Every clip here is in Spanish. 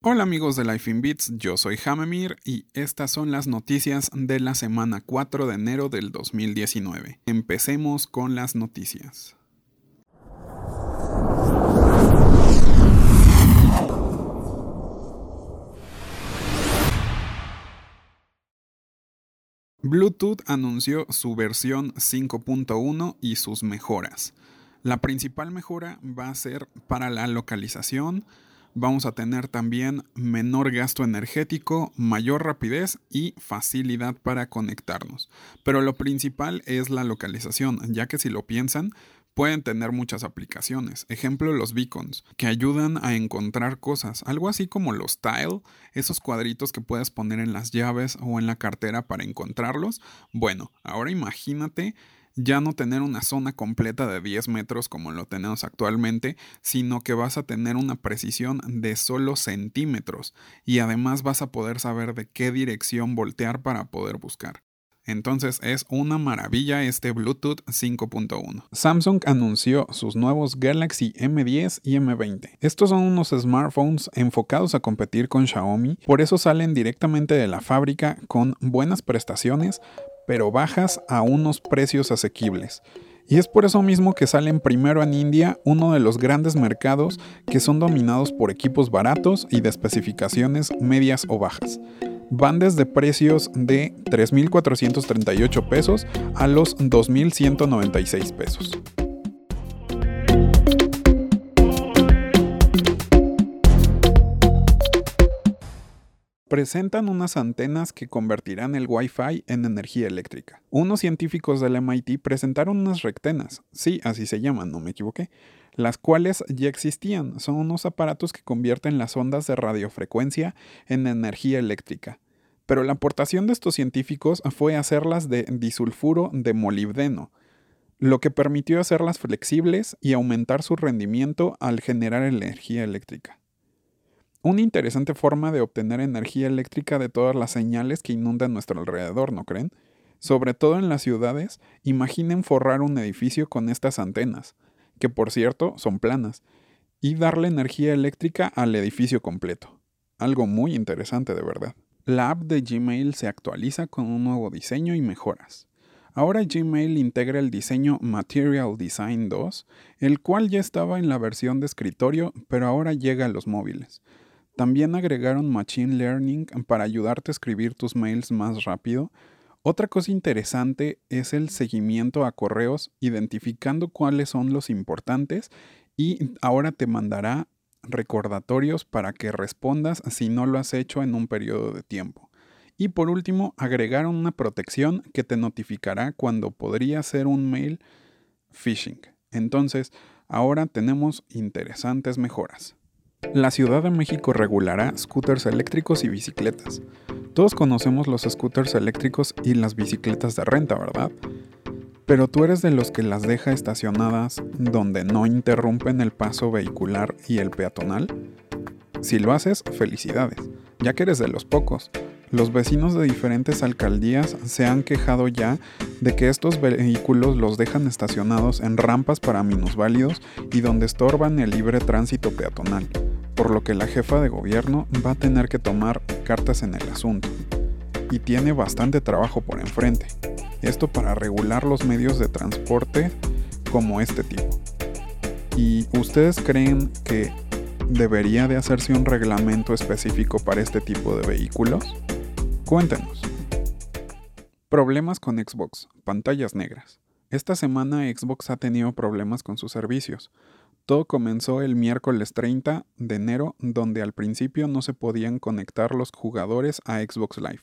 Hola amigos de Life in Beats, yo soy Hamemir y estas son las noticias de la semana 4 de enero del 2019. Empecemos con las noticias. Bluetooth anunció su versión 5.1 y sus mejoras. La principal mejora va a ser para la localización, vamos a tener también menor gasto energético, mayor rapidez y facilidad para conectarnos. Pero lo principal es la localización, ya que si lo piensan, pueden tener muchas aplicaciones. Ejemplo, los beacons, que ayudan a encontrar cosas, algo así como los tile, esos cuadritos que puedes poner en las llaves o en la cartera para encontrarlos. Bueno, ahora imagínate ya no tener una zona completa de 10 metros como lo tenemos actualmente, sino que vas a tener una precisión de solo centímetros y además vas a poder saber de qué dirección voltear para poder buscar. Entonces es una maravilla este Bluetooth 5.1. Samsung anunció sus nuevos Galaxy M10 y M20. Estos son unos smartphones enfocados a competir con Xiaomi, por eso salen directamente de la fábrica con buenas prestaciones, pero bajas a unos precios asequibles. Y es por eso mismo que salen primero en India, uno de los grandes mercados que son dominados por equipos baratos y de especificaciones medias o bajas. Van desde precios de 3.438 pesos a los 2.196 pesos. Presentan unas antenas que convertirán el Wi-Fi en energía eléctrica. Unos científicos del MIT presentaron unas rectenas, sí, así se llaman, no me equivoqué, las cuales ya existían. Son unos aparatos que convierten las ondas de radiofrecuencia en energía eléctrica. Pero la aportación de estos científicos fue hacerlas de disulfuro de molibdeno, lo que permitió hacerlas flexibles y aumentar su rendimiento al generar energía eléctrica. Una interesante forma de obtener energía eléctrica de todas las señales que inundan nuestro alrededor, ¿no creen? Sobre todo en las ciudades, imaginen forrar un edificio con estas antenas, que por cierto son planas, y darle energía eléctrica al edificio completo. Algo muy interesante de verdad. La app de Gmail se actualiza con un nuevo diseño y mejoras. Ahora Gmail integra el diseño Material Design 2, el cual ya estaba en la versión de escritorio, pero ahora llega a los móviles. También agregaron Machine Learning para ayudarte a escribir tus mails más rápido. Otra cosa interesante es el seguimiento a correos, identificando cuáles son los importantes y ahora te mandará recordatorios para que respondas si no lo has hecho en un periodo de tiempo. Y por último, agregaron una protección que te notificará cuando podría ser un mail phishing. Entonces, ahora tenemos interesantes mejoras. La Ciudad de México regulará scooters eléctricos y bicicletas. Todos conocemos los scooters eléctricos y las bicicletas de renta, ¿verdad? Pero tú eres de los que las deja estacionadas donde no interrumpen el paso vehicular y el peatonal. Si lo haces, felicidades, ya que eres de los pocos. Los vecinos de diferentes alcaldías se han quejado ya de que estos vehículos los dejan estacionados en rampas para minusválidos y donde estorban el libre tránsito peatonal por lo que la jefa de gobierno va a tener que tomar cartas en el asunto. Y tiene bastante trabajo por enfrente. Esto para regular los medios de transporte como este tipo. ¿Y ustedes creen que debería de hacerse un reglamento específico para este tipo de vehículos? Cuéntenos. Problemas con Xbox, pantallas negras. Esta semana Xbox ha tenido problemas con sus servicios. Todo comenzó el miércoles 30 de enero, donde al principio no se podían conectar los jugadores a Xbox Live,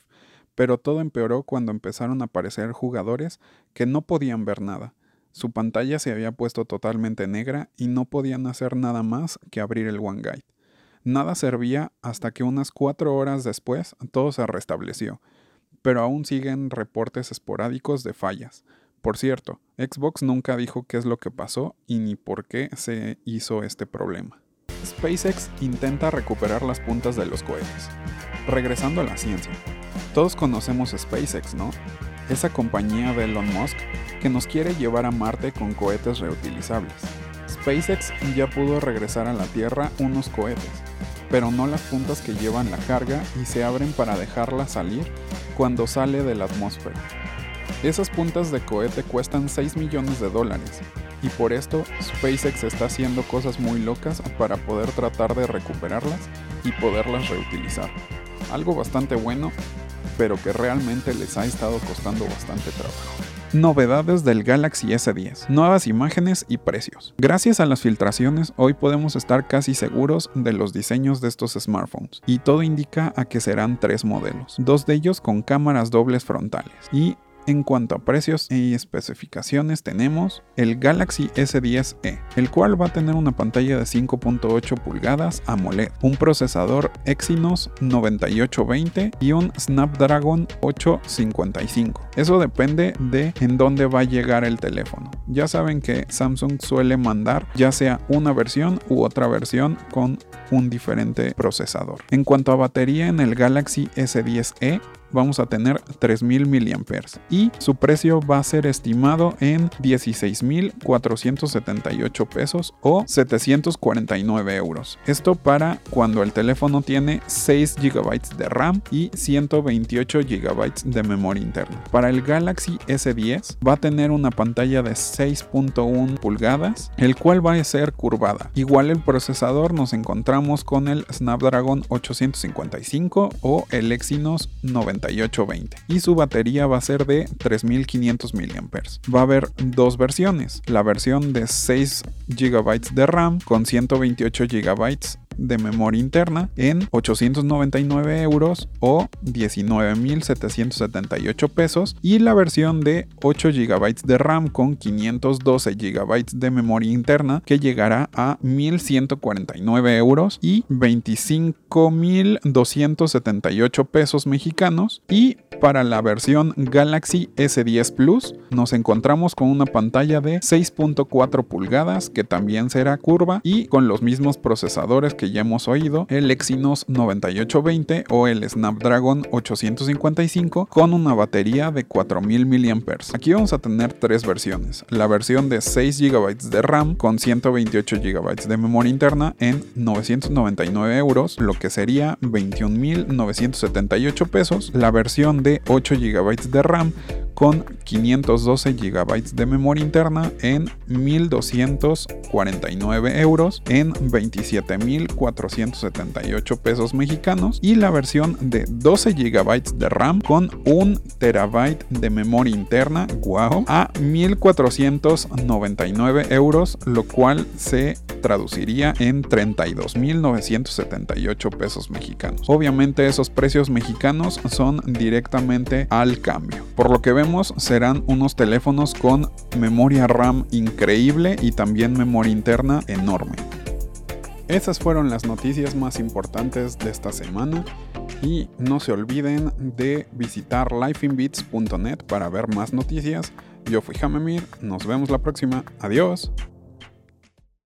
pero todo empeoró cuando empezaron a aparecer jugadores que no podían ver nada. Su pantalla se había puesto totalmente negra y no podían hacer nada más que abrir el OneGuide. Nada servía hasta que unas cuatro horas después todo se restableció, pero aún siguen reportes esporádicos de fallas. Por cierto, Xbox nunca dijo qué es lo que pasó y ni por qué se hizo este problema. SpaceX intenta recuperar las puntas de los cohetes. Regresando a la ciencia. Todos conocemos SpaceX, ¿no? Esa compañía de Elon Musk que nos quiere llevar a Marte con cohetes reutilizables. SpaceX ya pudo regresar a la Tierra unos cohetes, pero no las puntas que llevan la carga y se abren para dejarla salir cuando sale de la atmósfera. Esas puntas de cohete cuestan 6 millones de dólares y por esto SpaceX está haciendo cosas muy locas para poder tratar de recuperarlas y poderlas reutilizar. Algo bastante bueno, pero que realmente les ha estado costando bastante trabajo. Novedades del Galaxy S10, nuevas imágenes y precios. Gracias a las filtraciones, hoy podemos estar casi seguros de los diseños de estos smartphones, y todo indica a que serán tres modelos, dos de ellos con cámaras dobles frontales, y en cuanto a precios y especificaciones tenemos el Galaxy S10e, el cual va a tener una pantalla de 5.8 pulgadas AMOLED, un procesador Exynos 9820 y un Snapdragon 855. Eso depende de en dónde va a llegar el teléfono. Ya saben que Samsung suele mandar ya sea una versión u otra versión con un diferente procesador. En cuanto a batería en el Galaxy S10e, vamos a tener 3000 mAh y su precio va a ser estimado en 16.478 pesos o 749 euros. Esto para cuando el teléfono tiene 6 GB de RAM y 128 GB de memoria interna. Para el Galaxy S10 va a tener una pantalla de 6.1 pulgadas, el cual va a ser curvada. Igual el procesador nos encontramos con el Snapdragon 855 o el Exynos 90 y su batería va a ser de 3500 mAh. Va a haber dos versiones, la versión de 6 GB de RAM con 128 GB de memoria interna en 899 euros o 19.778 pesos y la versión de 8 GB de RAM con 512 GB de memoria interna que llegará a 1.149 euros y 25.278 pesos mexicanos. Y para la versión Galaxy S10 Plus nos encontramos con una pantalla de 6.4 pulgadas que también será curva y con los mismos procesadores que ya hemos oído, el Exynos 9820 o el Snapdragon 855 con una batería de 4000 mAh. Aquí vamos a tener tres versiones. La versión de 6 GB de RAM con 128 GB de memoria interna en 999 euros, lo que sería 21.978 pesos. La versión de 8 GB de RAM con 512 GB de memoria interna en 1.249 euros en 27.478 pesos mexicanos y la versión de 12 GB de RAM con 1 TB de memoria interna, wow, a 1.499 euros, lo cual se traduciría en 32.978 pesos mexicanos. Obviamente esos precios mexicanos son directamente al cambio. Por lo que vemos serán unos teléfonos con memoria RAM increíble y también memoria interna enorme. Esas fueron las noticias más importantes de esta semana y no se olviden de visitar lifeinbits.net para ver más noticias. Yo fui Hamemir, nos vemos la próxima, adiós.